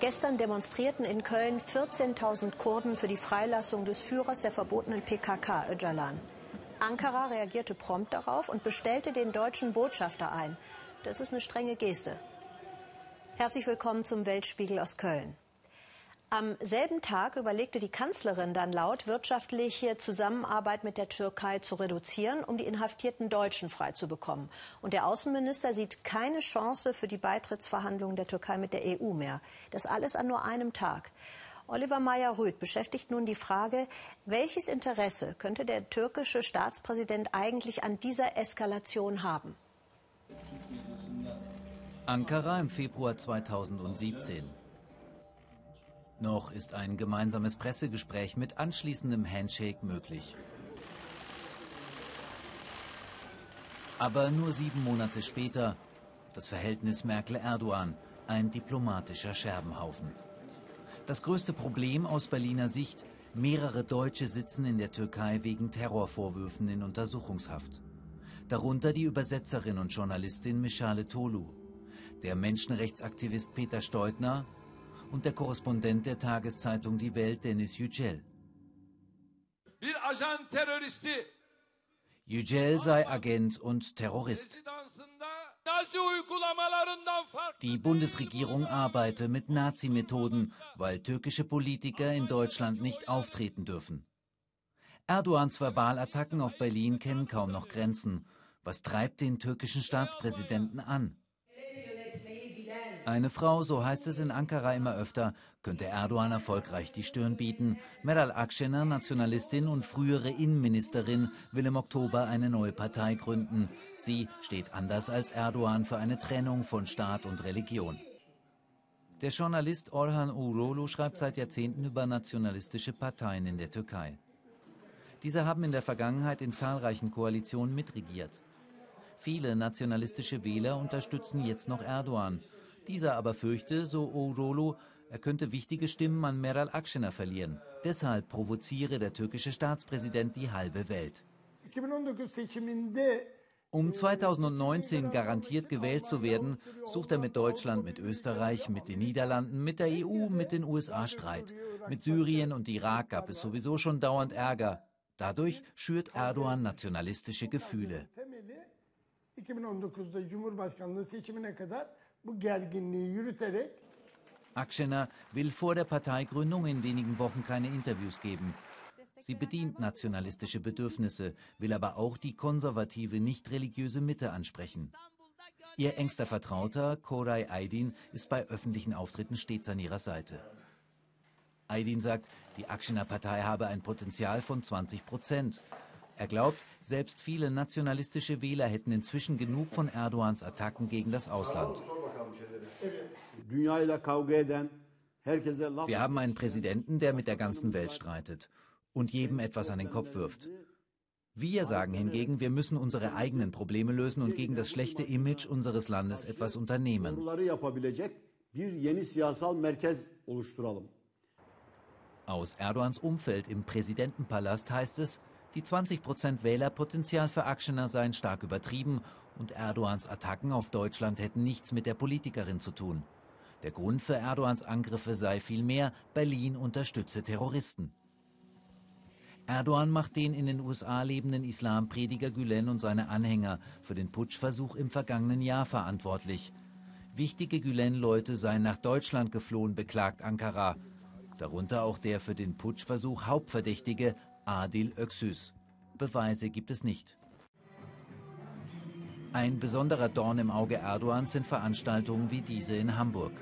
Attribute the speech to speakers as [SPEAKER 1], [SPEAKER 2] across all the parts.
[SPEAKER 1] Gestern demonstrierten in Köln 14.000 Kurden für die Freilassung des Führers der verbotenen PKK, Öcalan. Ankara reagierte prompt darauf und bestellte den deutschen Botschafter ein. Das ist eine strenge Geste. Herzlich willkommen zum Weltspiegel aus Köln. Am selben Tag überlegte die Kanzlerin dann laut, wirtschaftliche Zusammenarbeit mit der Türkei zu reduzieren, um die inhaftierten Deutschen freizubekommen. Und der Außenminister sieht keine Chance für die Beitrittsverhandlungen der Türkei mit der EU mehr. Das alles an nur einem Tag. Oliver Meyer-Rüth beschäftigt nun die Frage, welches Interesse könnte der türkische Staatspräsident eigentlich an dieser Eskalation haben?
[SPEAKER 2] Ankara im Februar 2017. Noch ist ein gemeinsames Pressegespräch mit anschließendem Handshake möglich. Aber nur sieben Monate später das Verhältnis Merkel-Erdogan, ein diplomatischer Scherbenhaufen. Das größte Problem aus Berliner Sicht, mehrere Deutsche sitzen in der Türkei wegen Terrorvorwürfen in Untersuchungshaft. Darunter die Übersetzerin und Journalistin Michale Tolu, der Menschenrechtsaktivist Peter Steutner und der Korrespondent der Tageszeitung Die Welt, Dennis Yücel. Yücel sei Agent und Terrorist. Die Bundesregierung arbeite mit Nazi-Methoden, weil türkische Politiker in Deutschland nicht auftreten dürfen. Erdogans Verbalattacken auf Berlin kennen kaum noch Grenzen. Was treibt den türkischen Staatspräsidenten an? Eine Frau, so heißt es in Ankara immer öfter, könnte Erdogan erfolgreich die Stirn bieten. Meral Akşener, Nationalistin und frühere Innenministerin, will im Oktober eine neue Partei gründen. Sie steht anders als Erdogan für eine Trennung von Staat und Religion. Der Journalist Orhan Urolu schreibt seit Jahrzehnten über nationalistische Parteien in der Türkei. Diese haben in der Vergangenheit in zahlreichen Koalitionen mitregiert. Viele nationalistische Wähler unterstützen jetzt noch Erdogan. Dieser aber fürchte, so Orolo, er könnte wichtige Stimmen an Meral Akşener verlieren. Deshalb provoziere der türkische Staatspräsident die halbe Welt. Um 2019 garantiert gewählt zu werden, sucht er mit Deutschland, mit Österreich, mit den Niederlanden, mit der EU, mit den USA Streit. Mit Syrien und Irak gab es sowieso schon dauernd Ärger. Dadurch schürt Erdogan nationalistische Gefühle. 2019'da Cumhurbaşkanlığı seçimine kadar bu gerginliği yürüterek Akşener will vor der Parteigründung in wenigen Wochen keine Interviews geben. Sie bedient nationalistische Bedürfnisse, will aber auch die konservative, nicht religiöse Mitte ansprechen. Ihr engster Vertrauter, Koray Aydin, ist bei öffentlichen Auftritten stets an ihrer Seite. Aydin sagt, die Akşener Partei habe ein Potenzial von 20 Prozent. Er glaubt, selbst viele nationalistische Wähler hätten inzwischen genug von Erdogans Attacken gegen das Ausland. Wir haben einen Präsidenten, der mit der ganzen Welt streitet und jedem etwas an den Kopf wirft. Wir sagen hingegen, wir müssen unsere eigenen Probleme lösen und gegen das schlechte Image unseres Landes etwas unternehmen. Aus Erdogans Umfeld im Präsidentenpalast heißt es, die 20% Wählerpotenzial für Akşener seien stark übertrieben und Erdogans Attacken auf Deutschland hätten nichts mit der Politikerin zu tun. Der Grund für Erdogans Angriffe sei vielmehr, Berlin unterstütze Terroristen. Erdogan macht den in den USA lebenden Islamprediger Gülen und seine Anhänger für den Putschversuch im vergangenen Jahr verantwortlich. Wichtige Gülen-Leute seien nach Deutschland geflohen, beklagt Ankara. Darunter auch der für den Putschversuch Hauptverdächtige Adil Öksüs. Beweise gibt es nicht. Ein besonderer Dorn im Auge Erdogans sind Veranstaltungen wie diese in Hamburg.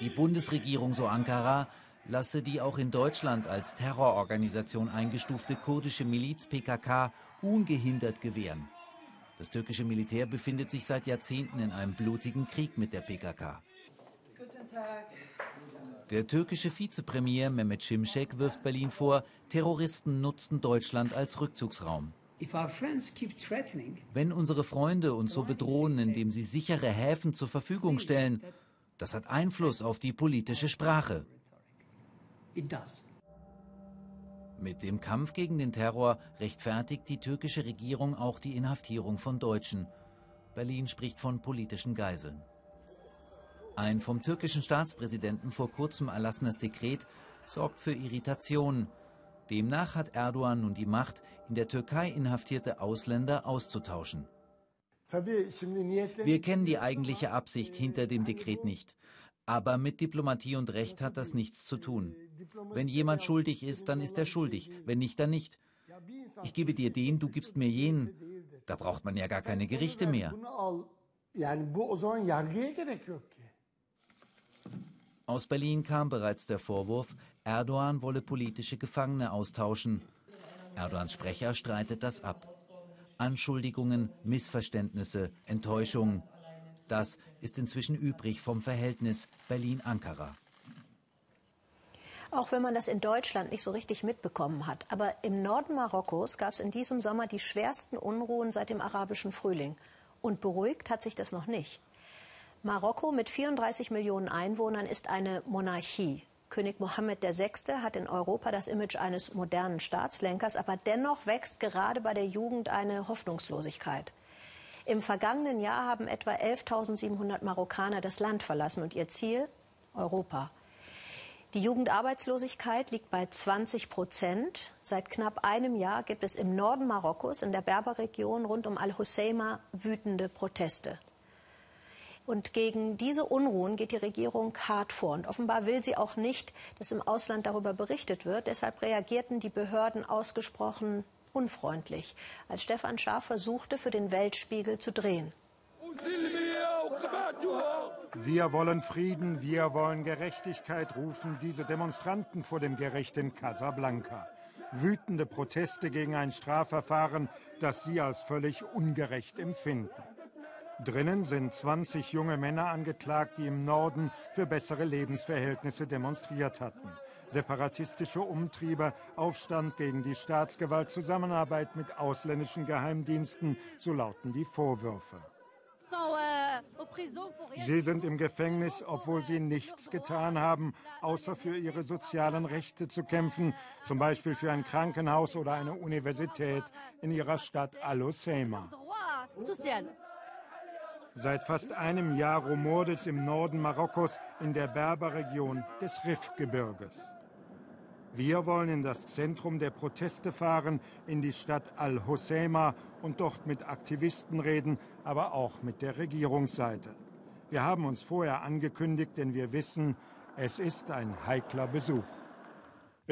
[SPEAKER 2] Die Bundesregierung, so Ankara, lasse die auch in Deutschland als Terrororganisation eingestufte kurdische Miliz PKK ungehindert gewähren. Das türkische Militär befindet sich seit Jahrzehnten in einem blutigen Krieg mit der PKK. Guten Tag. Der türkische Vizepremier Mehmet Şimşek wirft Berlin vor, Terroristen nutzten Deutschland als Rückzugsraum. Wenn unsere Freunde uns so bedrohen, indem sie sichere Häfen zur Verfügung stellen, das hat Einfluss auf die politische Sprache. Mit dem Kampf gegen den Terror rechtfertigt die türkische Regierung auch die Inhaftierung von Deutschen. Berlin spricht von politischen Geiseln. Ein vom türkischen Staatspräsidenten vor kurzem erlassenes Dekret sorgt für Irritation. Demnach hat Erdogan nun die Macht, in der Türkei inhaftierte Ausländer auszutauschen. Wir kennen die eigentliche Absicht hinter dem Dekret nicht. Aber mit Diplomatie und Recht hat das nichts zu tun. Wenn jemand schuldig ist, dann ist er schuldig. Wenn nicht, dann nicht. Ich gebe dir den, du gibst mir jenen. Da braucht man ja gar keine Gerichte mehr. Aus Berlin kam bereits der Vorwurf, Erdogan wolle politische Gefangene austauschen. Erdogans Sprecher streitet das ab. Anschuldigungen, Missverständnisse, Enttäuschungen. Das ist inzwischen übrig vom Verhältnis Berlin-Ankara.
[SPEAKER 1] Auch wenn man das in Deutschland nicht so richtig mitbekommen hat. Aber im Norden Marokkos gab es in diesem Sommer die schwersten Unruhen seit dem arabischen Frühling. Und beruhigt hat sich das noch nicht. Marokko mit 34 Millionen Einwohnern ist eine Monarchie. König Mohammed VI. hat in Europa das Image eines modernen Staatslenkers, aber dennoch wächst gerade bei der Jugend eine Hoffnungslosigkeit. Im vergangenen Jahr haben etwa 11.700 Marokkaner das Land verlassen und ihr Ziel Europa. Die Jugendarbeitslosigkeit liegt bei 20 Prozent. Seit knapp einem Jahr gibt es im Norden Marokkos, in der Berberregion rund um Al-Husseima, wütende Proteste. Und gegen diese Unruhen geht die Regierung hart vor. Und offenbar will sie auch nicht, dass im Ausland darüber berichtet wird. Deshalb reagierten die Behörden ausgesprochen unfreundlich, als Stefan Schaaf versuchte, für den Weltspiegel zu drehen.
[SPEAKER 3] Wir wollen Frieden, wir wollen Gerechtigkeit, rufen diese Demonstranten vor dem Gericht in Casablanca. Wütende Proteste gegen ein Strafverfahren, das sie als völlig ungerecht empfinden. Drinnen sind 20 junge Männer angeklagt, die im Norden für bessere Lebensverhältnisse demonstriert hatten separatistische Umtriebe, Aufstand gegen die Staatsgewalt, Zusammenarbeit mit ausländischen Geheimdiensten, so lauten die Vorwürfe. Sie sind im Gefängnis, obwohl sie nichts getan haben, außer für ihre sozialen Rechte zu kämpfen, zum Beispiel für ein Krankenhaus oder eine Universität in ihrer Stadt Al-Hoceima. Seit fast einem Jahr rumort es im Norden Marokkos in der Berberregion des Rifgebirges. Wir wollen in das Zentrum der Proteste fahren, in die Stadt Al-Hoceima und dort mit Aktivisten reden, aber auch mit der Regierungsseite. Wir haben uns vorher angekündigt, denn wir wissen, es ist ein heikler Besuch.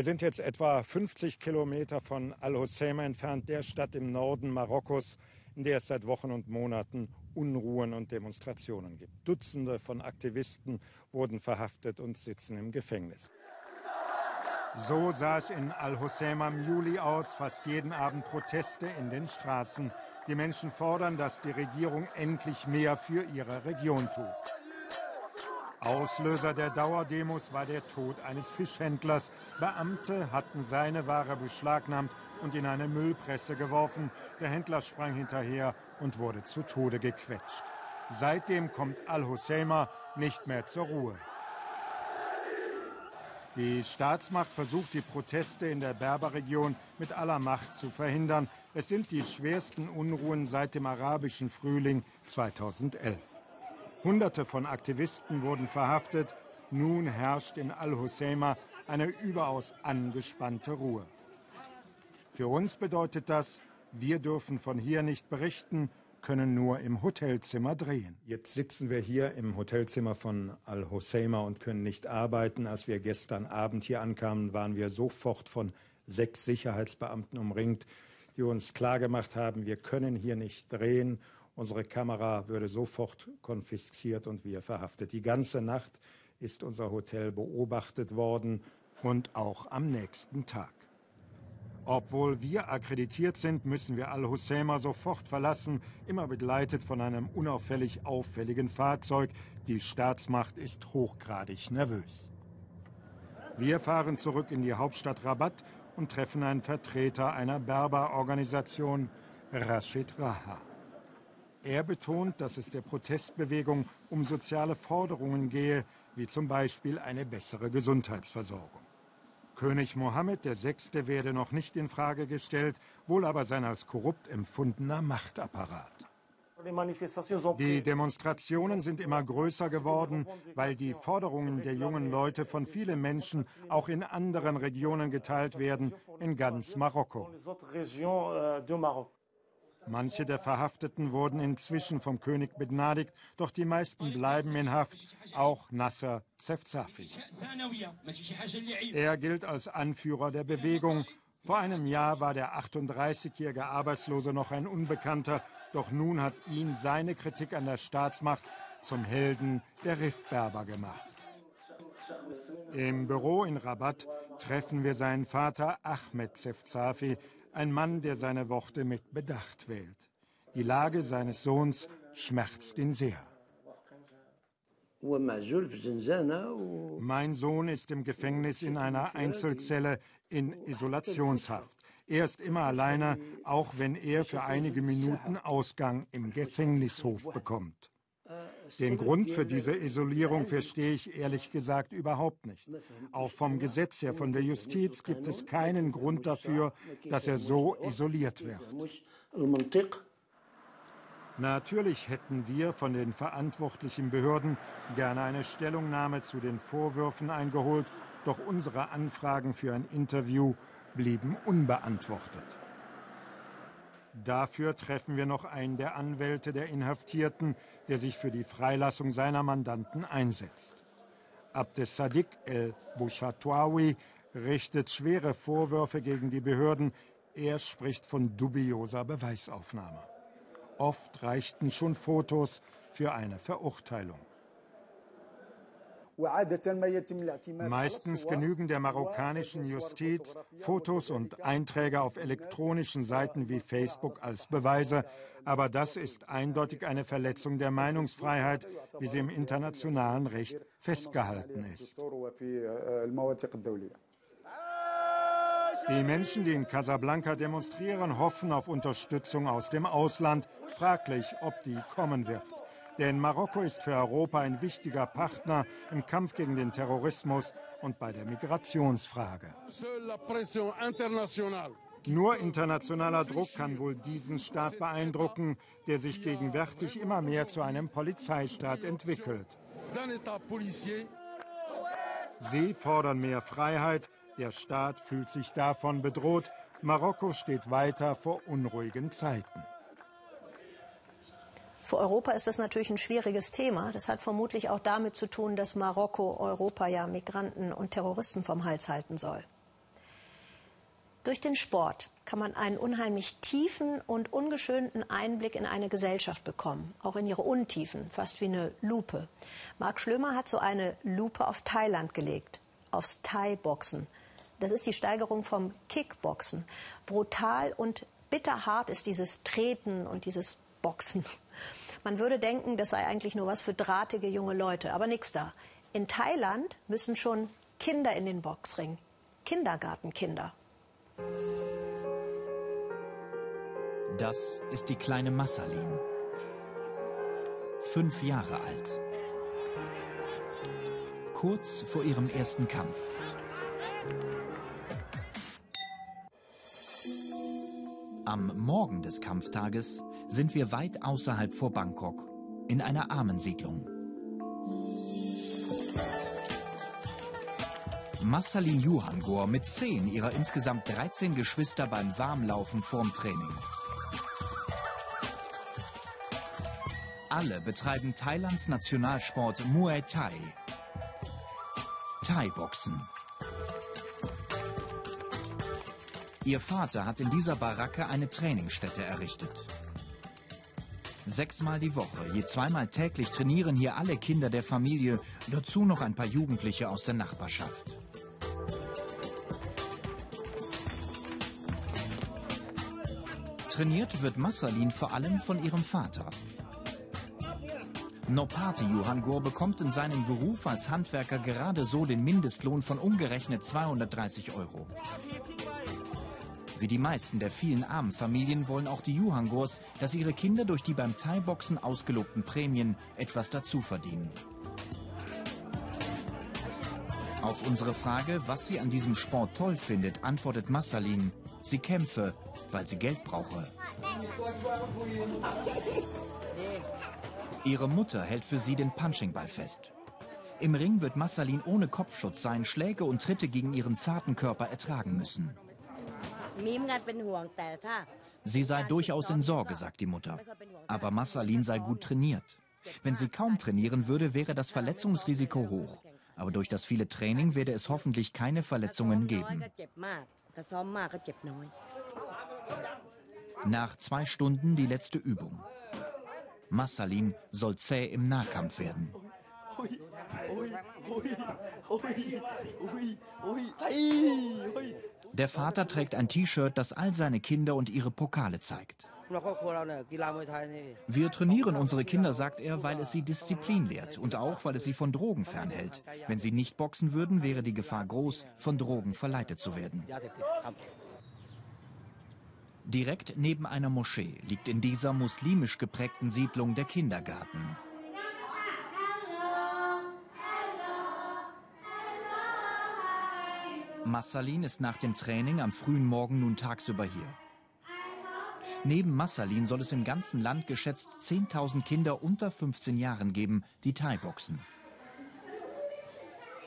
[SPEAKER 3] Wir sind jetzt etwa 50 Kilometer von Al-Hoceima entfernt, der Stadt im Norden Marokkos, in der es seit Wochen und Monaten Unruhen und Demonstrationen gibt. Dutzende von Aktivisten wurden verhaftet und sitzen im Gefängnis. So sah es in Al-Husseima im Juli aus, fast jeden Abend Proteste in den Straßen. Die Menschen fordern, dass die Regierung endlich mehr für ihre Region tut. Auslöser der Dauerdemos war der Tod eines Fischhändlers. Beamte hatten seine Ware beschlagnahmt und in eine Müllpresse geworfen. Der Händler sprang hinterher und wurde zu Tode gequetscht. Seitdem kommt Al-Husseima nicht mehr zur Ruhe. Die Staatsmacht versucht, die Proteste in der Berberregion mit aller Macht zu verhindern. Es sind die schwersten Unruhen seit dem arabischen Frühling 2011. Hunderte von Aktivisten wurden verhaftet. Nun herrscht in Al-Husseima eine überaus angespannte Ruhe. Für uns bedeutet das, wir dürfen von hier nicht berichten, können nur im Hotelzimmer drehen. Jetzt sitzen wir hier im Hotelzimmer von Al-Husseima und können nicht arbeiten. Als wir gestern Abend hier ankamen, waren wir sofort von sechs Sicherheitsbeamten umringt, die uns klargemacht haben, wir können hier nicht drehen. Unsere Kamera würde sofort konfisziert und wir verhaftet. Die ganze Nacht ist unser Hotel beobachtet worden und auch am nächsten Tag. Obwohl wir akkreditiert sind, müssen wir Al-Husseima sofort verlassen, immer begleitet von einem unauffällig auffälligen Fahrzeug. Die Staatsmacht ist hochgradig nervös. Wir fahren zurück in die Hauptstadt Rabat und treffen einen Vertreter einer Berber-Organisation, Rashid Raha. Er betont, dass es der Protestbewegung um soziale Forderungen gehe, wie zum Beispiel eine bessere Gesundheitsversorgung. König Mohammed VI. werde noch nicht in Frage gestellt, wohl aber sein als korrupt empfundener Machtapparat. Die Demonstrationen sind immer größer geworden, weil die Forderungen der jungen Leute von vielen Menschen auch in anderen Regionen geteilt werden, in ganz Marokko. Manche der Verhafteten wurden inzwischen vom König begnadigt, doch die meisten bleiben in Haft, auch Nasser Zefzafi. Er gilt als Anführer der Bewegung. Vor einem Jahr war der 38-jährige Arbeitslose noch ein Unbekannter, doch nun hat ihn seine Kritik an der Staatsmacht zum Helden der Riffberber gemacht. Im Büro in Rabat treffen wir seinen Vater Ahmed Zefzafi, ein Mann, der seine Worte mit Bedacht wählt. Die Lage seines Sohns schmerzt ihn sehr. Mein Sohn ist im Gefängnis in einer Einzelzelle in Isolationshaft. Er ist immer alleine, auch wenn er für einige Minuten Ausgang im Gefängnishof bekommt. Den Grund für diese Isolierung verstehe ich ehrlich gesagt überhaupt nicht. Auch vom Gesetz her, von der Justiz gibt es keinen Grund dafür, dass er so isoliert wird. Natürlich hätten wir von den verantwortlichen Behörden gerne eine Stellungnahme zu den Vorwürfen eingeholt, doch unsere Anfragen für ein Interview blieben unbeantwortet. Dafür treffen wir noch einen der Anwälte der Inhaftierten, der sich für die Freilassung seiner Mandanten einsetzt. Abdes Sadiq el-Bouchatouawi richtet schwere Vorwürfe gegen die Behörden. Er spricht von dubioser Beweisaufnahme. Oft reichten schon Fotos für eine Verurteilung. Meistens genügen der marokkanischen Justiz Fotos und Einträge auf elektronischen Seiten wie Facebook als Beweise, aber das ist eindeutig eine Verletzung der Meinungsfreiheit, wie sie im internationalen Recht festgehalten ist. Die Menschen, die in Casablanca demonstrieren, hoffen auf Unterstützung aus dem Ausland. Fraglich, ob die kommen wird. Denn Marokko ist für Europa ein wichtiger Partner im Kampf gegen den Terrorismus und bei der Migrationsfrage. Nur internationaler Druck kann wohl diesen Staat beeindrucken, der sich gegenwärtig immer mehr zu einem Polizeistaat entwickelt. Sie fordern mehr Freiheit, der Staat fühlt sich davon bedroht, Marokko steht weiter vor unruhigen Zeiten.
[SPEAKER 1] Für Europa ist das natürlich ein schwieriges Thema. Das hat vermutlich auch damit zu tun, dass Marokko Europa ja Migranten und Terroristen vom Hals halten soll. Durch den Sport kann man einen unheimlich tiefen und ungeschönten Einblick in eine Gesellschaft bekommen, auch in ihre Untiefen, fast wie eine Lupe. Marc Schlömer hat so eine Lupe auf Thailand gelegt, aufs Thai-Boxen. Das ist die Steigerung vom Kickboxen. Brutal und bitterhart ist dieses Treten und dieses Boxen. Man würde denken, das sei eigentlich nur was für drahtige junge Leute, aber nix da. In Thailand müssen schon Kinder in den Boxring. Kindergartenkinder.
[SPEAKER 4] Das ist die kleine Massalin. Fünf Jahre alt. Kurz vor ihrem ersten Kampf. Am Morgen des Kampftages sind wir weit außerhalb vor Bangkok, in einer Armensiedlung. Massalin Juhangor mit zehn ihrer insgesamt 13 Geschwister beim Warmlaufen vorm Training. Alle betreiben Thailands Nationalsport Muay Thai. Thai-Boxen. Ihr Vater hat in dieser Baracke eine Trainingsstätte errichtet. Sechsmal die Woche, je zweimal täglich trainieren hier alle Kinder der Familie, dazu noch ein paar Jugendliche aus der Nachbarschaft. Trainiert wird Massalin vor allem von ihrem Vater. Nopati Johangor bekommt in seinem Beruf als Handwerker gerade so den Mindestlohn von umgerechnet 230 Euro. Wie die meisten der vielen armen Familien wollen auch die Juhangors, dass ihre Kinder durch die beim Thai-Boxen ausgelobten Prämien etwas dazu verdienen. Auf unsere Frage, was sie an diesem Sport toll findet, antwortet Massalin, sie kämpfe, weil sie Geld brauche. Ihre Mutter hält für sie den Punchingball fest. Im Ring wird Massalin ohne Kopfschutz seinen Schläge und Tritte gegen ihren zarten Körper ertragen müssen. Sie sei durchaus in Sorge, sagt die Mutter. Aber Massalin sei gut trainiert. Wenn sie kaum trainieren würde, wäre das Verletzungsrisiko hoch. Aber durch das viele Training werde es hoffentlich keine Verletzungen geben. Nach zwei Stunden die letzte Übung. Massalin soll zäh im Nahkampf werden. Der Vater trägt ein T-Shirt, das all seine Kinder und ihre Pokale zeigt. Wir trainieren unsere Kinder, sagt er, weil es sie Disziplin lehrt und auch, weil es sie von Drogen fernhält. Wenn sie nicht boxen würden, wäre die Gefahr groß, von Drogen verleitet zu werden. Direkt neben einer Moschee liegt in dieser muslimisch geprägten Siedlung der Kindergarten. Massalin ist nach dem Training am frühen Morgen nun tagsüber hier. Neben Massalin soll es im ganzen Land geschätzt 10.000 Kinder unter 15 Jahren geben, die Thai-Boxen.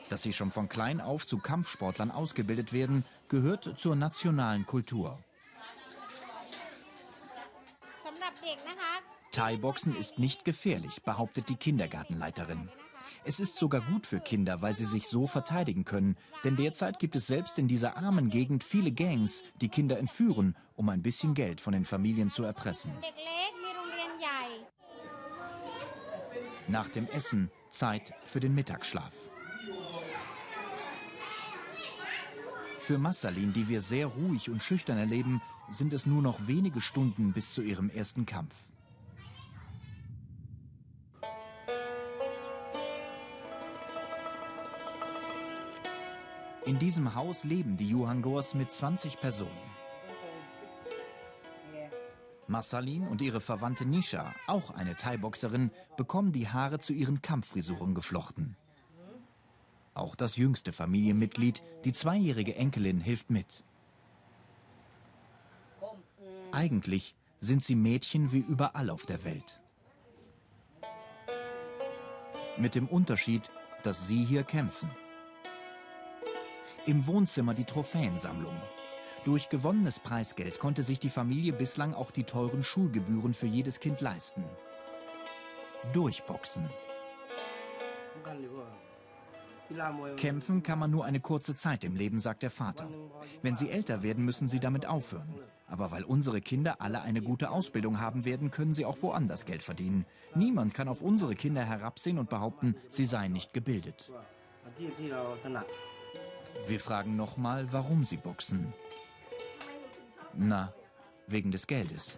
[SPEAKER 4] Dass sie schon von klein auf zu Kampfsportlern ausgebildet werden, gehört zur nationalen Kultur. Thai-Boxen ist nicht gefährlich, behauptet die Kindergartenleiterin. Es ist sogar gut für Kinder, weil sie sich so verteidigen können. Denn derzeit gibt es selbst in dieser armen Gegend viele Gangs, die Kinder entführen, um ein bisschen Geld von den Familien zu erpressen. Nach dem Essen Zeit für den Mittagsschlaf. Für Massalin, die wir sehr ruhig und schüchtern erleben, sind es nur noch wenige Stunden bis zu ihrem ersten Kampf. In diesem Haus leben die Juhangors mit 20 Personen. Massalin und ihre Verwandte Nisha, auch eine Thai-Boxerin, bekommen die Haare zu ihren Kampffrisuren geflochten. Auch das jüngste Familienmitglied, die zweijährige Enkelin, hilft mit. Eigentlich sind sie Mädchen wie überall auf der Welt. Mit dem Unterschied, dass sie hier kämpfen. Im Wohnzimmer die Trophäensammlung. Durch gewonnenes Preisgeld konnte sich die Familie bislang auch die teuren Schulgebühren für jedes Kind leisten. Durchboxen. Kämpfen kann man nur eine kurze Zeit im Leben, sagt der Vater. Wenn sie älter werden, müssen sie damit aufhören. Aber weil unsere Kinder alle eine gute Ausbildung haben werden, können sie auch woanders Geld verdienen. Niemand kann auf unsere Kinder herabsehen und behaupten, sie seien nicht gebildet. Wir fragen nochmal, warum sie boxen. Na, wegen des Geldes.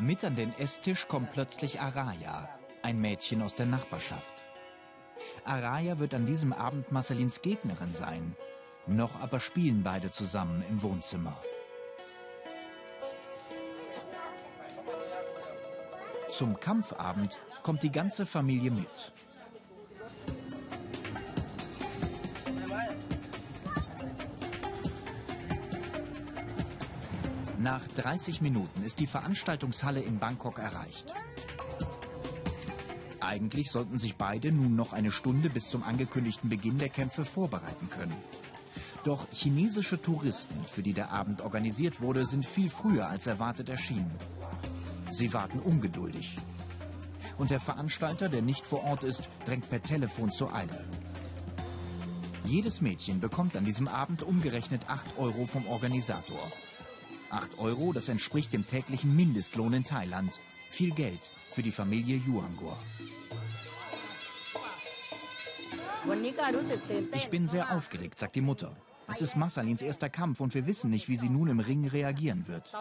[SPEAKER 4] Mit an den Esstisch kommt plötzlich Araya, ein Mädchen aus der Nachbarschaft. Araya wird an diesem Abend Marcelins Gegnerin sein. Noch aber spielen beide zusammen im Wohnzimmer. Zum Kampfabend kommt die ganze Familie mit. Nach 30 Minuten ist die Veranstaltungshalle in Bangkok erreicht. Eigentlich sollten sich beide nun noch eine Stunde bis zum angekündigten Beginn der Kämpfe vorbereiten können. Doch chinesische Touristen, für die der Abend organisiert wurde, sind viel früher als erwartet erschienen. Sie warten ungeduldig. Und der Veranstalter, der nicht vor Ort ist, drängt per Telefon zur Eile. Jedes Mädchen bekommt an diesem Abend umgerechnet 8 Euro vom Organisator. 8 Euro, das entspricht dem täglichen Mindestlohn in Thailand. Viel Geld für die Familie Yuangor. Ich bin sehr aufgeregt, sagt die Mutter. Es ist Massalins erster Kampf und wir wissen nicht, wie sie nun im Ring reagieren wird.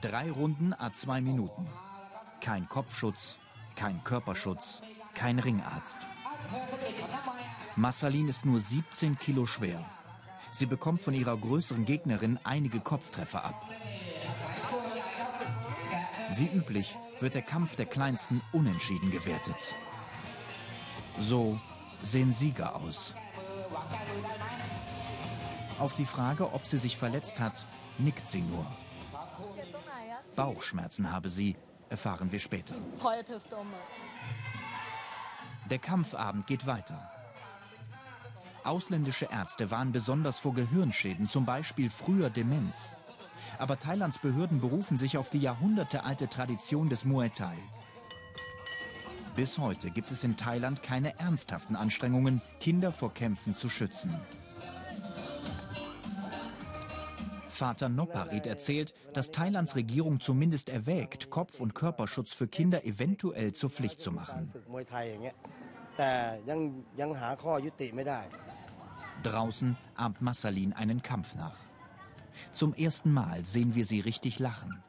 [SPEAKER 4] Drei Runden a zwei Minuten. Kein Kopfschutz, kein Körperschutz, kein Ringarzt. Massalin ist nur 17 Kilo schwer. Sie bekommt von ihrer größeren Gegnerin einige Kopftreffer ab. Wie üblich wird der Kampf der Kleinsten unentschieden gewertet. So sehen Sieger aus. Auf die Frage, ob sie sich verletzt hat, nickt sie nur. Bauchschmerzen habe sie, erfahren wir später. Der Kampfabend geht weiter. Ausländische Ärzte waren besonders vor Gehirnschäden, zum Beispiel früher Demenz. Aber Thailands Behörden berufen sich auf die jahrhundertealte Tradition des Muay Thai. Bis heute gibt es in Thailand keine ernsthaften Anstrengungen, Kinder vor Kämpfen zu schützen. Vater Noparit erzählt, dass Thailands Regierung zumindest erwägt, Kopf- und Körperschutz für Kinder eventuell zur Pflicht zu machen. Draußen ahmt Massalin einen Kampf nach. Zum ersten Mal sehen wir sie richtig lachen.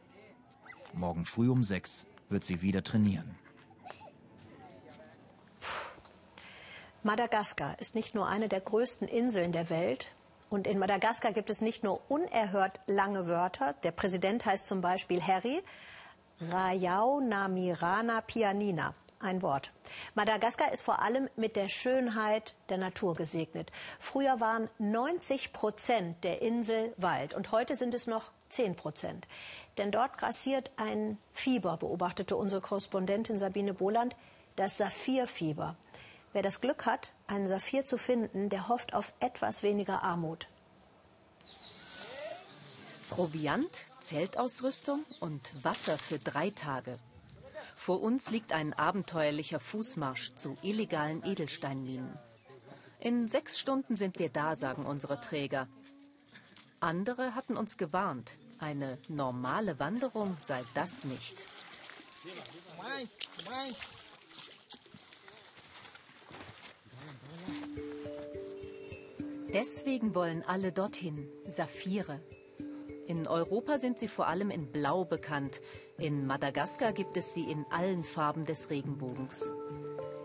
[SPEAKER 4] Morgen früh um sechs wird sie wieder trainieren.
[SPEAKER 1] Madagaskar ist nicht nur eine der größten Inseln der Welt. Und in Madagaskar gibt es nicht nur unerhört lange Wörter. Der Präsident heißt zum Beispiel Harry Rayau Namirana Pianina ein Wort. Madagaskar ist vor allem mit der Schönheit der Natur gesegnet. Früher waren 90 Prozent der Insel Wald und heute sind es noch 10 Prozent. Denn dort grassiert ein Fieber, beobachtete unsere Korrespondentin Sabine Boland, das Saphirfieber. Wer das Glück hat, einen Saphir zu finden, der hofft auf etwas weniger Armut.
[SPEAKER 5] Proviant, Zeltausrüstung und Wasser für drei Tage. Vor uns liegt ein abenteuerlicher Fußmarsch zu illegalen Edelsteinminen. In sechs Stunden sind wir da, sagen unsere Träger. Andere hatten uns gewarnt, eine normale Wanderung sei das nicht. Deswegen wollen alle dorthin Saphire. In Europa sind sie vor allem in Blau bekannt. In Madagaskar gibt es sie in allen Farben des Regenbogens.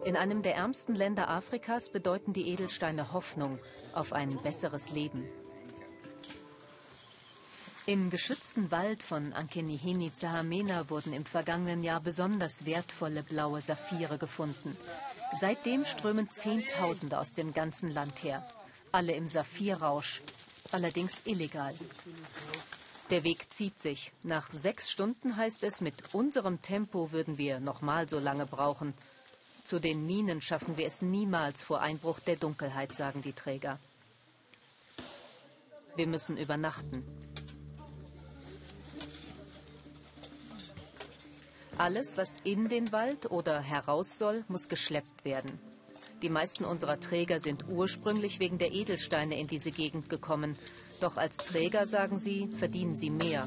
[SPEAKER 5] In einem der ärmsten Länder Afrikas bedeuten die Edelsteine Hoffnung auf ein besseres Leben. Im geschützten Wald von Ankenihini Zahamena wurden im vergangenen Jahr besonders wertvolle blaue Saphire gefunden. Seitdem strömen Zehntausende aus dem ganzen Land her. Alle im Saphirrausch, allerdings illegal. Der Weg zieht sich. Nach sechs Stunden heißt es, mit unserem Tempo würden wir noch mal so lange brauchen. Zu den Minen schaffen wir es niemals vor Einbruch der Dunkelheit, sagen die Träger. Wir müssen übernachten. Alles, was in den Wald oder heraus soll, muss geschleppt werden. Die meisten unserer Träger sind ursprünglich wegen der Edelsteine in diese Gegend gekommen. Doch als Träger, sagen sie, verdienen sie mehr.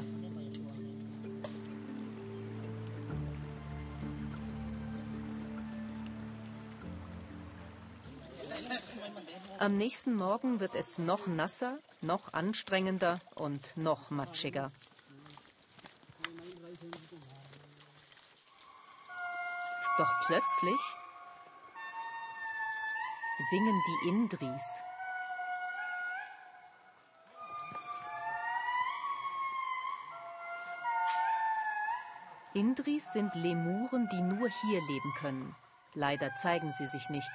[SPEAKER 5] Am nächsten Morgen wird es noch nasser, noch anstrengender und noch matschiger. Doch plötzlich singen die Indris. Indris sind Lemuren, die nur hier leben können. Leider zeigen sie sich nicht.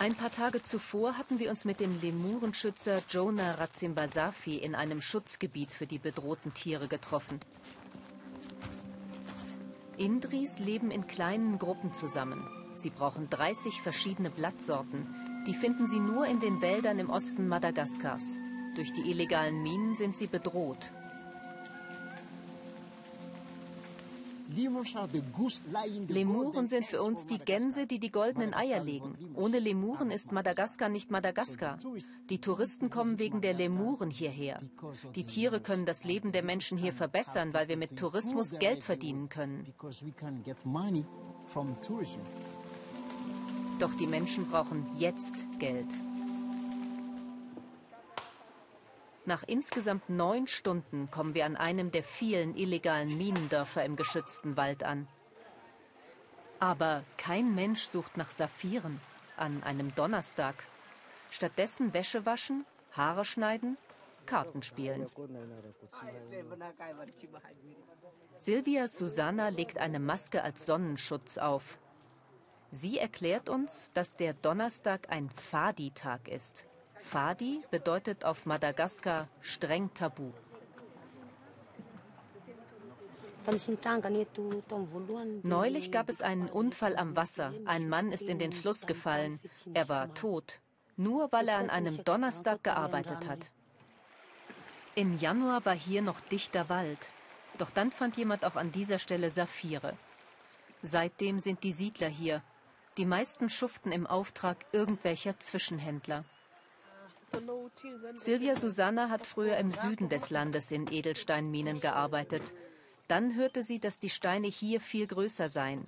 [SPEAKER 5] Ein paar Tage zuvor hatten wir uns mit dem Lemurenschützer Jonah Razimbasafi in einem Schutzgebiet für die bedrohten Tiere getroffen. Indris leben in kleinen Gruppen zusammen. Sie brauchen 30 verschiedene Blattsorten. Die finden sie nur in den Wäldern im Osten Madagaskars. Durch die illegalen Minen sind sie bedroht. Lemuren sind für uns die Gänse, die die goldenen Eier legen. Ohne Lemuren ist Madagaskar nicht Madagaskar. Die Touristen kommen wegen der Lemuren hierher. Die Tiere können das Leben der Menschen hier verbessern, weil wir mit Tourismus Geld verdienen können. Doch die Menschen brauchen jetzt Geld. Nach insgesamt neun Stunden kommen wir an einem der vielen illegalen Minendörfer im geschützten Wald an. Aber kein Mensch sucht nach Saphiren an einem Donnerstag. Stattdessen Wäsche waschen, Haare schneiden Karten spielen. Silvia Susanna legt eine Maske als Sonnenschutz auf. Sie erklärt uns, dass der Donnerstag ein Fadi-Tag ist. Fadi bedeutet auf Madagaskar streng tabu. Neulich gab es einen Unfall am Wasser. Ein Mann ist in den Fluss gefallen. Er war tot, nur weil er an einem Donnerstag gearbeitet hat. Im Januar war hier noch dichter Wald. Doch dann fand jemand auch an dieser Stelle Saphire. Seitdem sind die Siedler hier. Die meisten schuften im Auftrag irgendwelcher Zwischenhändler. Silvia Susanna hat früher im Süden des Landes in Edelsteinminen gearbeitet. Dann hörte sie, dass die Steine hier viel größer seien.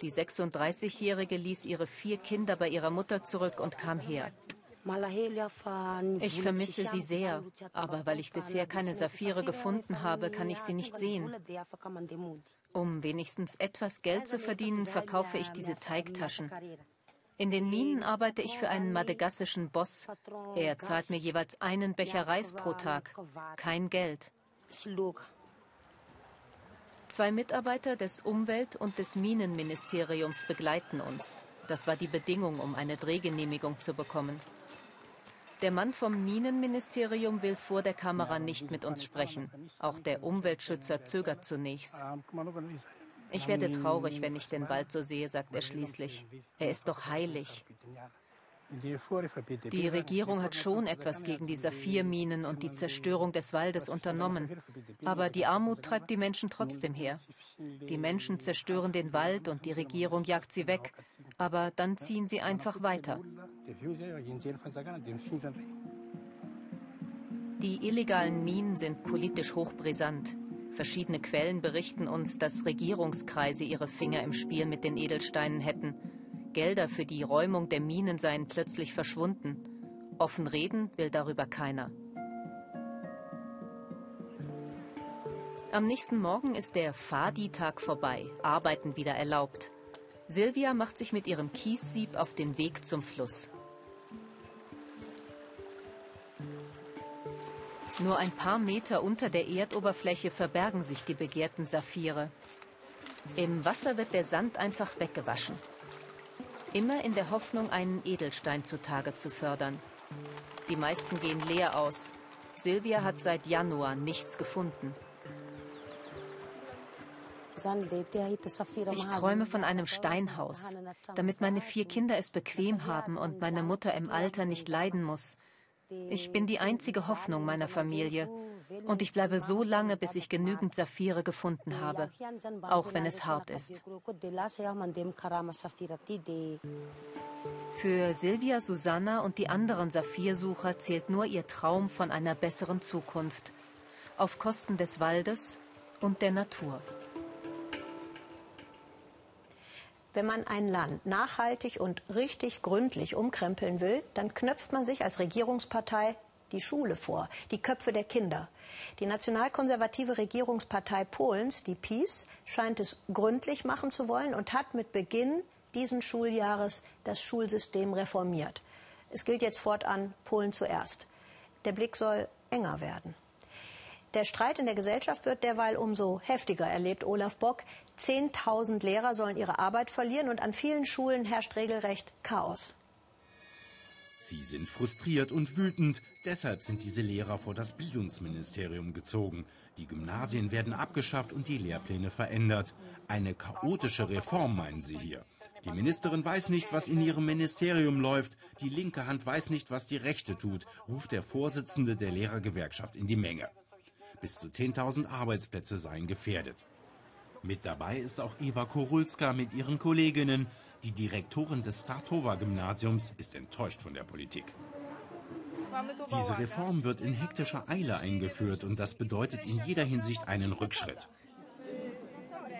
[SPEAKER 5] Die 36-Jährige ließ ihre vier Kinder bei ihrer Mutter zurück und kam her. Ich vermisse sie sehr, aber weil ich bisher keine Saphire gefunden habe, kann ich sie nicht sehen. Um wenigstens etwas Geld zu verdienen, verkaufe ich diese Teigtaschen. In den Minen arbeite ich für einen madagassischen Boss. Er zahlt mir jeweils einen Becher Reis pro Tag. Kein Geld. Zwei Mitarbeiter des Umwelt- und des Minenministeriums begleiten uns. Das war die Bedingung, um eine Drehgenehmigung zu bekommen. Der Mann vom Minenministerium will vor der Kamera nicht mit uns sprechen. Auch der Umweltschützer zögert zunächst. Ich werde traurig, wenn ich den Wald so sehe, sagt er schließlich. Er ist doch heilig. Die Regierung hat schon etwas gegen die Saphirminen und die Zerstörung des Waldes unternommen. Aber die Armut treibt die Menschen trotzdem her. Die Menschen zerstören den Wald und die Regierung jagt sie weg. Aber dann ziehen sie einfach weiter. Die illegalen Minen sind politisch hochbrisant. Verschiedene Quellen berichten uns, dass Regierungskreise ihre Finger im Spiel mit den Edelsteinen hätten. Gelder für die Räumung der Minen seien plötzlich verschwunden. Offen reden will darüber keiner. Am nächsten Morgen ist der Fadi-Tag vorbei, Arbeiten wieder erlaubt. Silvia macht sich mit ihrem Kiessieb auf den Weg zum Fluss. Nur ein paar Meter unter der Erdoberfläche verbergen sich die begehrten Saphire. Im Wasser wird der Sand einfach weggewaschen immer in der Hoffnung, einen Edelstein zutage zu fördern. Die meisten gehen leer aus. Silvia hat seit Januar nichts gefunden. Ich träume von einem Steinhaus, damit meine vier Kinder es bequem haben und meine Mutter im Alter nicht leiden muss. Ich bin die einzige Hoffnung meiner Familie. Und ich bleibe so lange, bis ich genügend Saphire gefunden habe, auch wenn es hart ist. Für Silvia, Susanna und die anderen Saphirsucher zählt nur ihr Traum von einer besseren Zukunft. Auf Kosten des Waldes und der Natur.
[SPEAKER 1] Wenn man ein Land nachhaltig und richtig gründlich umkrempeln will, dann knöpft man sich als Regierungspartei die Schule vor, die Köpfe der Kinder. Die nationalkonservative Regierungspartei Polens, die PiS, scheint es gründlich machen zu wollen und hat mit Beginn diesen Schuljahres das Schulsystem reformiert. Es gilt jetzt fortan Polen zuerst. Der Blick soll enger werden. Der Streit in der Gesellschaft wird derweil umso heftiger, erlebt Olaf Bock. Zehntausend Lehrer sollen ihre Arbeit verlieren und an vielen Schulen herrscht regelrecht Chaos.
[SPEAKER 6] Sie sind frustriert und wütend, deshalb sind diese Lehrer vor das Bildungsministerium gezogen. Die Gymnasien werden abgeschafft und die Lehrpläne verändert. Eine chaotische Reform meinen sie hier. Die Ministerin weiß nicht, was in ihrem Ministerium läuft. Die linke Hand weiß nicht, was die rechte tut, ruft der Vorsitzende der Lehrergewerkschaft in die Menge. Bis zu 10.000 Arbeitsplätze seien gefährdet. Mit dabei ist auch Eva Korulska mit ihren Kolleginnen. Die Direktorin des Statova-Gymnasiums ist enttäuscht von der Politik. Diese Reform wird in hektischer Eile eingeführt und das bedeutet in jeder Hinsicht einen Rückschritt.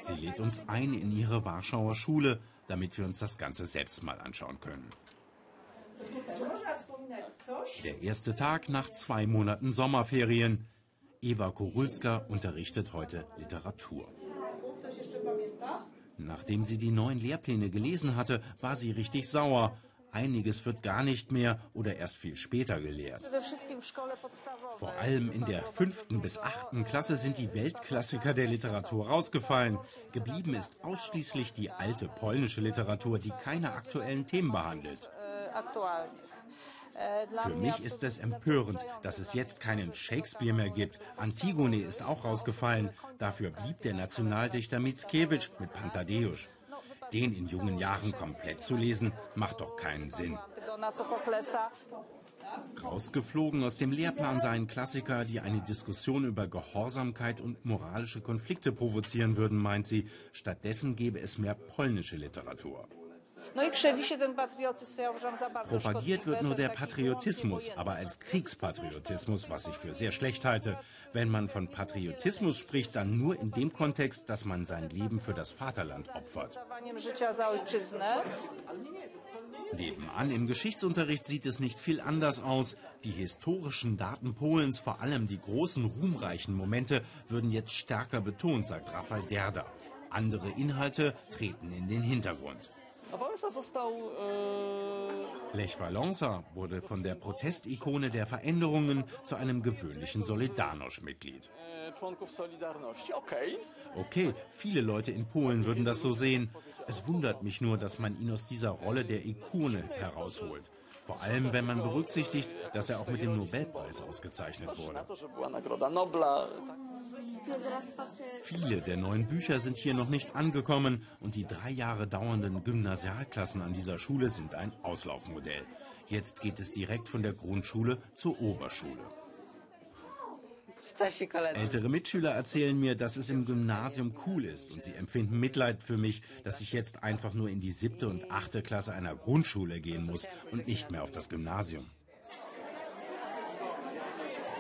[SPEAKER 6] Sie lädt uns ein in ihre Warschauer Schule, damit wir uns das Ganze selbst mal anschauen können. Der erste Tag nach zwei Monaten Sommerferien. Eva Korulska unterrichtet heute Literatur. Nachdem sie die neuen Lehrpläne gelesen hatte, war sie richtig sauer. einiges wird gar nicht mehr oder erst viel später gelehrt. Vor allem in der fünften bis achten Klasse sind die Weltklassiker der Literatur rausgefallen. Geblieben ist ausschließlich die alte polnische Literatur, die keine aktuellen Themen behandelt. Für mich ist es empörend, dass es jetzt keinen Shakespeare mehr gibt. Antigone ist auch rausgefallen. Dafür blieb der Nationaldichter Mickiewicz mit Pantadeusz. Den in jungen Jahren komplett zu lesen, macht doch keinen Sinn. Rausgeflogen aus dem Lehrplan seien Klassiker, die eine Diskussion über Gehorsamkeit und moralische Konflikte provozieren würden, meint sie. Stattdessen gäbe es mehr polnische Literatur. Propagiert wird nur der Patriotismus, aber als Kriegspatriotismus, was ich für sehr schlecht halte. Wenn man von Patriotismus spricht, dann nur in dem Kontext, dass man sein Leben für das Vaterland opfert. Nebenan im Geschichtsunterricht sieht es nicht viel anders aus. Die historischen Daten Polens, vor allem die großen ruhmreichen Momente, würden jetzt stärker betont, sagt Rafael Derda. Andere Inhalte treten in den Hintergrund. Lech Walesa wurde von der Protestikone der Veränderungen zu einem gewöhnlichen Solidarność-Mitglied. Okay, viele Leute in Polen würden das so sehen. Es wundert mich nur, dass man ihn aus dieser Rolle der Ikone herausholt. Vor allem, wenn man berücksichtigt, dass er auch mit dem Nobelpreis ausgezeichnet wurde. Viele der neuen Bücher sind hier noch nicht angekommen und die drei Jahre dauernden Gymnasialklassen an dieser Schule sind ein Auslaufmodell. Jetzt geht es direkt von der Grundschule zur Oberschule. Ältere Mitschüler erzählen mir, dass es im Gymnasium cool ist und sie empfinden Mitleid für mich, dass ich jetzt einfach nur in die siebte und achte Klasse einer Grundschule gehen muss und nicht mehr auf das Gymnasium.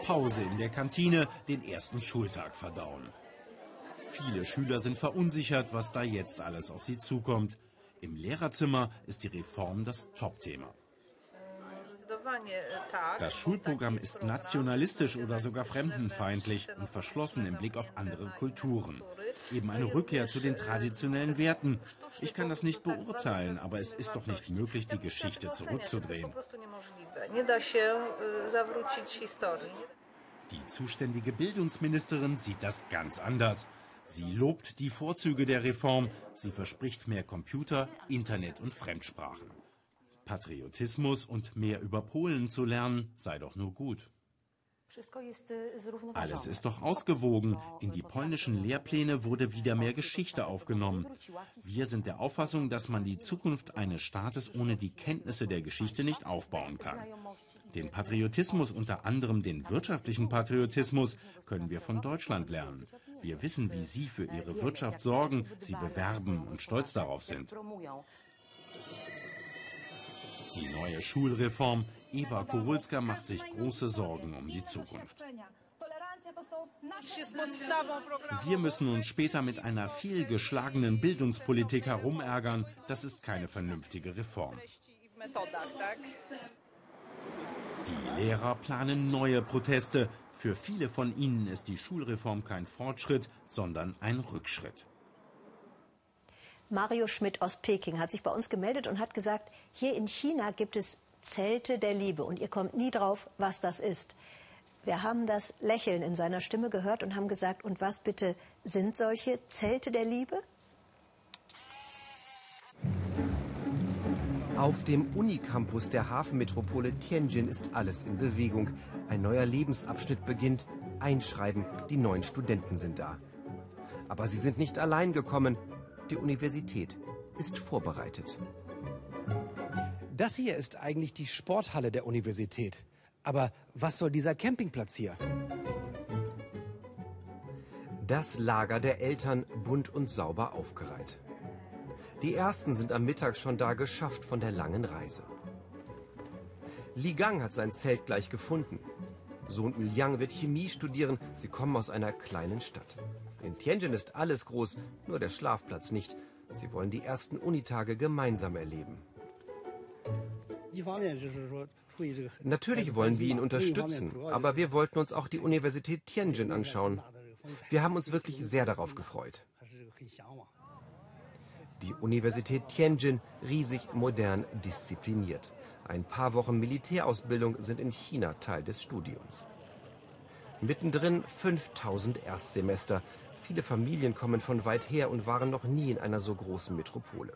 [SPEAKER 6] Pause in der Kantine, den ersten Schultag verdauen. Viele Schüler sind verunsichert, was da jetzt alles auf sie zukommt. Im Lehrerzimmer ist die Reform das Topthema. Das Schulprogramm ist nationalistisch oder sogar fremdenfeindlich und verschlossen im Blick auf andere Kulturen. Eben eine Rückkehr zu den traditionellen Werten. Ich kann das nicht beurteilen, aber es ist doch nicht möglich, die Geschichte zurückzudrehen. Die zuständige Bildungsministerin sieht das ganz anders. Sie lobt die Vorzüge der Reform. Sie verspricht mehr Computer, Internet und Fremdsprachen. Patriotismus und mehr über Polen zu lernen sei doch nur gut. Alles ist doch ausgewogen. In die polnischen Lehrpläne wurde wieder mehr Geschichte aufgenommen. Wir sind der Auffassung, dass man die Zukunft eines Staates ohne die Kenntnisse der Geschichte nicht aufbauen kann. Den Patriotismus, unter anderem den wirtschaftlichen Patriotismus, können wir von Deutschland lernen. Wir wissen, wie Sie für Ihre Wirtschaft sorgen, sie bewerben und stolz darauf sind. Die neue Schulreform Eva Kurulska macht sich große Sorgen um die Zukunft. Wir müssen uns später mit einer fehlgeschlagenen Bildungspolitik herumärgern. Das ist keine vernünftige Reform. Die Lehrer planen neue Proteste. Für viele von ihnen ist die Schulreform kein Fortschritt, sondern ein Rückschritt.
[SPEAKER 1] Mario Schmidt aus Peking hat sich bei uns gemeldet und hat gesagt, hier in China gibt es Zelte der Liebe und ihr kommt nie drauf, was das ist. Wir haben das Lächeln in seiner Stimme gehört und haben gesagt, und was bitte sind solche Zelte der Liebe?
[SPEAKER 7] Auf dem Unicampus der Hafenmetropole Tianjin ist alles in Bewegung. Ein neuer Lebensabschnitt beginnt. Einschreiben, die neuen Studenten sind da. Aber sie sind nicht allein gekommen. Die Universität ist vorbereitet.
[SPEAKER 8] Das hier ist eigentlich die Sporthalle der Universität. Aber was soll dieser Campingplatz hier?
[SPEAKER 7] Das Lager der Eltern bunt und sauber aufgereiht. Die ersten sind am Mittag schon da geschafft von der langen Reise. Li Gang hat sein Zelt gleich gefunden. Sohn Yuliang wird Chemie studieren. Sie kommen aus einer kleinen Stadt. In Tianjin ist alles groß, nur der Schlafplatz nicht. Sie wollen die ersten Unitage gemeinsam erleben. Natürlich wollen wir ihn unterstützen, aber wir wollten uns auch die Universität Tianjin anschauen. Wir haben uns wirklich sehr darauf gefreut. Die Universität Tianjin riesig modern diszipliniert. Ein paar Wochen Militärausbildung sind in China Teil des Studiums. Mittendrin 5000 Erstsemester. Viele Familien kommen von weit her und waren noch nie in einer so großen Metropole.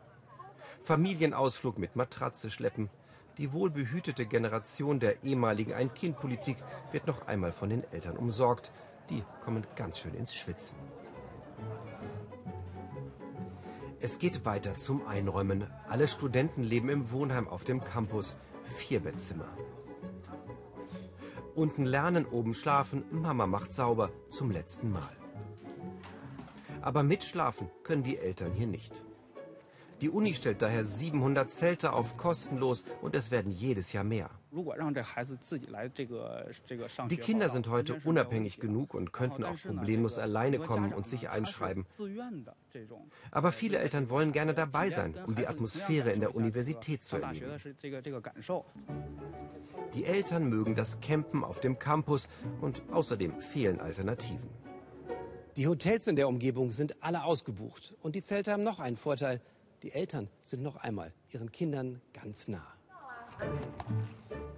[SPEAKER 7] Familienausflug mit Matratze schleppen. Die wohlbehütete Generation der ehemaligen Ein-Kind-Politik wird noch einmal von den Eltern umsorgt. Die kommen ganz schön ins Schwitzen. Es geht weiter zum Einräumen. Alle Studenten leben im Wohnheim auf dem Campus. Vier Bettzimmer. Unten lernen, oben schlafen, Mama macht sauber zum letzten Mal. Aber mitschlafen können die Eltern hier nicht. Die Uni stellt daher 700 Zelte auf, kostenlos, und es werden jedes Jahr mehr. Die Kinder sind heute unabhängig genug und könnten auch problemlos alleine kommen und sich einschreiben. Aber viele Eltern wollen gerne dabei sein, um die Atmosphäre in der Universität zu erleben. Die Eltern mögen das Campen auf dem Campus und außerdem fehlen Alternativen.
[SPEAKER 8] Die Hotels in der Umgebung sind alle ausgebucht. Und die Zelte haben noch einen Vorteil. Die Eltern sind noch einmal ihren Kindern ganz nah.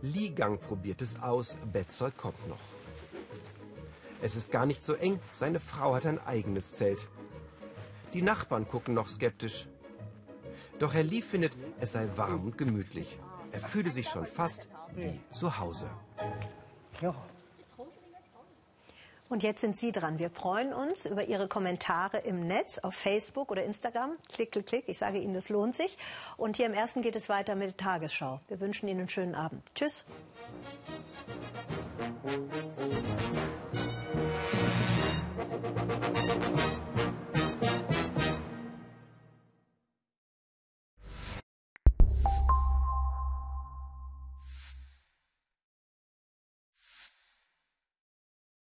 [SPEAKER 7] Li Gang probiert es aus, Betzold kommt noch. Es ist gar nicht so eng, seine Frau hat ein eigenes Zelt. Die Nachbarn gucken noch skeptisch. Doch Herr Li findet, es sei warm und gemütlich. Er fühle sich schon fast wie zu Hause. Ja.
[SPEAKER 1] Und jetzt sind Sie dran. Wir freuen uns über Ihre Kommentare im Netz, auf Facebook oder Instagram. Klick, klick, klick. Ich sage Ihnen, es lohnt sich. Und hier im ersten geht es weiter mit der Tagesschau. Wir wünschen Ihnen einen schönen Abend. Tschüss. Musik